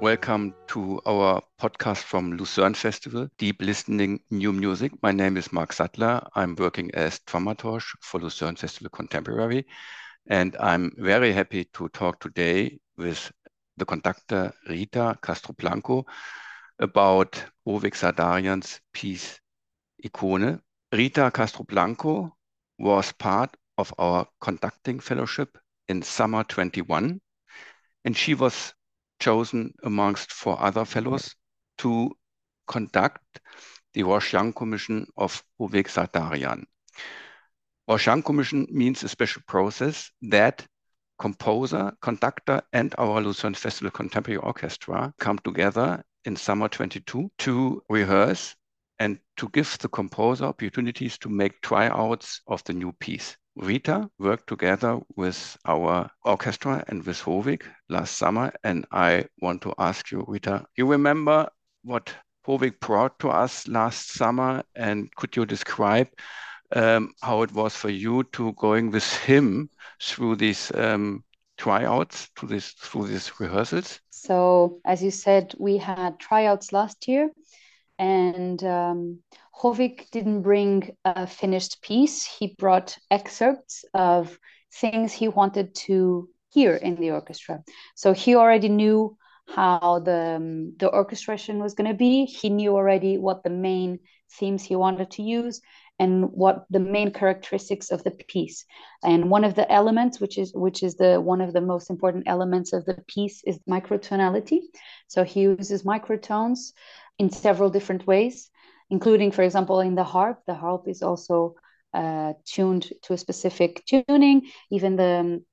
Welcome to our podcast from Lucerne Festival, Deep Listening New Music. My name is Mark Sattler. I'm working as dramaturge for Lucerne Festival Contemporary. And I'm very happy to talk today with the conductor Rita Castro-Blanco about Hovik Sardarian's piece Ikone. Rita Castro-Blanco was part of our conducting fellowship in summer 21, and she was chosen amongst four other fellows to conduct the Roche Young Commission of Hovik Sardarian. Roche Young Commission means a special process that composer, conductor, and our Lucerne Festival Contemporary Orchestra come together in summer 22 to rehearse and to give the composer opportunities to make tryouts of the new piece. Rita worked together with our orchestra and with Hovik last summer. And I want to ask you, Rita, you remember what Hovik brought to us last summer? And could you describe um, how it was for you to going with him through these um, tryouts, to this through these rehearsals? So, as you said, we had tryouts last year, and um, didn't bring a finished piece. He brought excerpts of things he wanted to hear in the orchestra. So he already knew how the um, the orchestration was going to be. He knew already what the main themes he wanted to use and what the main characteristics of the piece. And one of the elements, which is which is the one of the most important elements of the piece, is microtonality. So he uses microtones in several different ways including, for example, in the harp. The harp is also uh, tuned to a specific tuning. Even the um,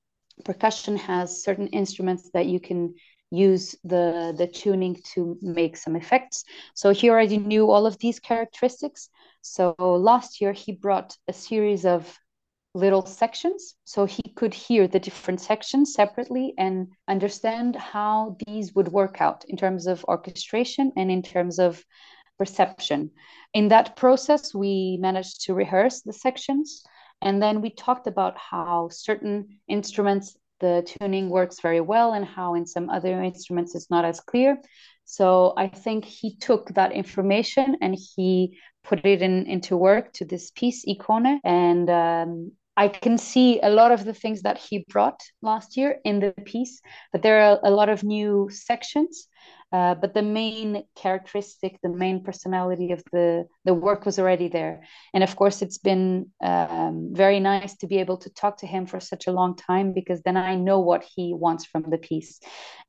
percussion has certain instruments that you can use the the tuning to make some effects. So he already knew all of these characteristics. So last year he brought a series of little sections so he could hear the different sections separately and understand how these would work out in terms of orchestration and in terms of perception. In that process, we managed to rehearse the sections, and then we talked about how certain instruments the tuning works very well and how in some other instruments it's not as clear. So I think he took that information and he put it in into work to this piece, Ikone, and um, I can see a lot of the things that he brought last year in the piece, but there are a lot of new sections. Uh, but the main characteristic, the main personality of the the work was already there. And of course, it's been um, very nice to be able to talk to him for such a long time because then I know what he wants from the piece.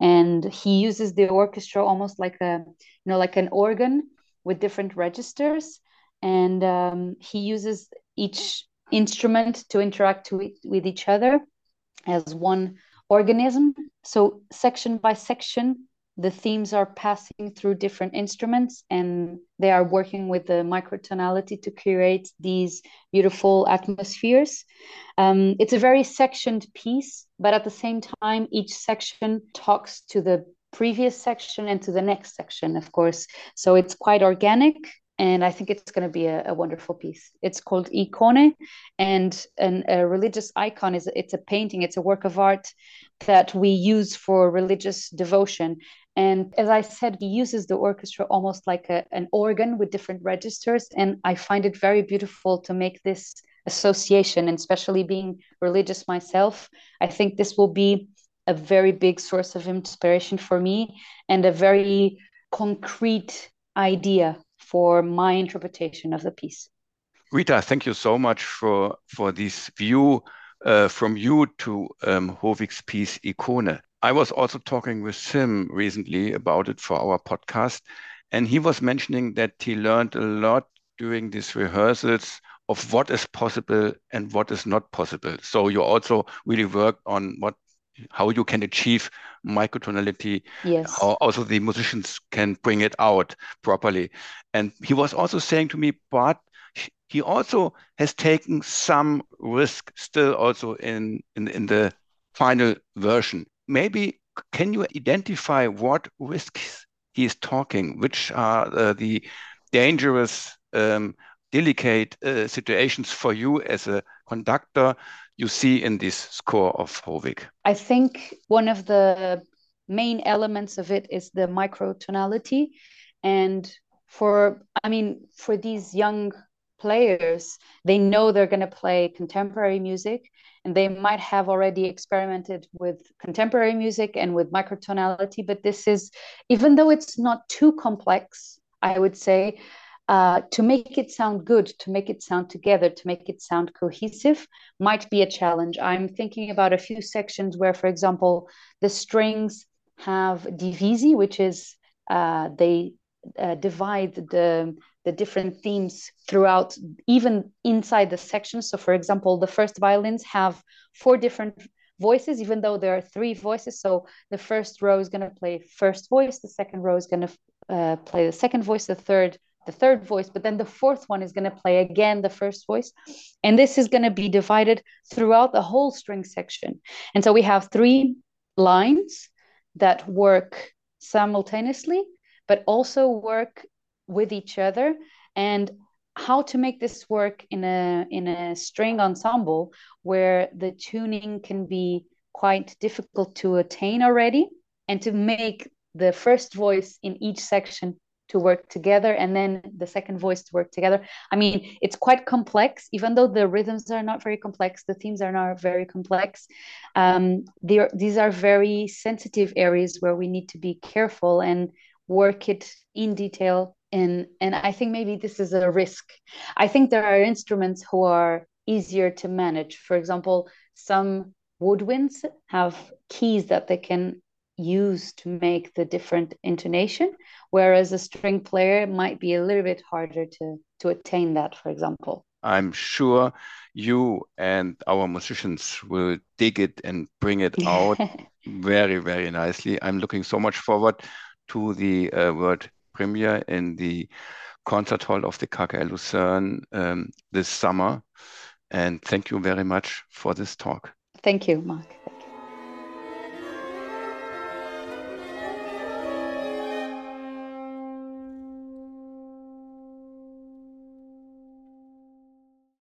And he uses the orchestra almost like a you know like an organ with different registers, and um, he uses each instrument to interact with, with each other as one organism. So section by section, the themes are passing through different instruments and they are working with the microtonality to create these beautiful atmospheres. Um, it's a very sectioned piece, but at the same time, each section talks to the previous section and to the next section, of course. So it's quite organic and I think it's going to be a, a, wonderful piece. It's called Ikone, and an, a religious icon is it's a painting. It's a work of art that we use for religious devotion. And as I said, he uses the orchestra almost like a, an organ with different registers, and I find it very beautiful to make this association. And especially being religious myself, I think this will be a very big source of inspiration for me and a very concrete idea for my interpretation of the piece. Rita, thank you so much for for this view uh, from you to um, Hovik's piece Ikone. I was also talking with Sim recently about it for our podcast, and he was mentioning that he learned a lot during these rehearsals of what is possible and what is not possible. So you also really worked on what how you can achieve microtonality yes. how also the musicians can bring it out properly. And he was also saying to me but he also has taken some risk still also in in, in the final version. Maybe can you identify what risks he is talking which are uh, the dangerous um, delicate uh, situations for you as a conductor you see in this score of Hovik? I think one of the main elements of it is the microtonality and for i mean for these young players they know they're going to play contemporary music and they might have already experimented with contemporary music and with microtonality but this is even though it's not too complex i would say uh, to make it sound good to make it sound together to make it sound cohesive might be a challenge. I'm thinking about a few sections where for example the strings have divisi which is uh, they uh, divide the the different themes throughout even inside the section. So for example the first violins have four different voices even though there are three voices. So the first row is going to play first voice the second row is going to uh, play the second voice the third the third voice but then the fourth one is going to play again the first voice. And this is going to be divided throughout the whole string section. And so we have three lines that work simultaneously but also work with each other. And how to make this work in a in a string ensemble where the tuning can be quite difficult to attain already and to make the first voice in each section to work together and then the second voice to work together. I mean it's quite complex. Even though the rhythms are not very complex the themes are not very complex um, these are very sensitive areas where we need to be careful and work it in detail. And and i think maybe this is a risk. I think there are instruments who are easier to manage. For example some woodwinds have keys that they can use to make the different intonation whereas a string player might be a little bit harder to to attain that for example i'm sure you and our musicians will dig it and bring it out very very nicely i'm looking so much forward to the uh, world premiere in the concert hall of the KKL Lucerne um, this summer. And thank you very much for this talk. Thank you, Mark.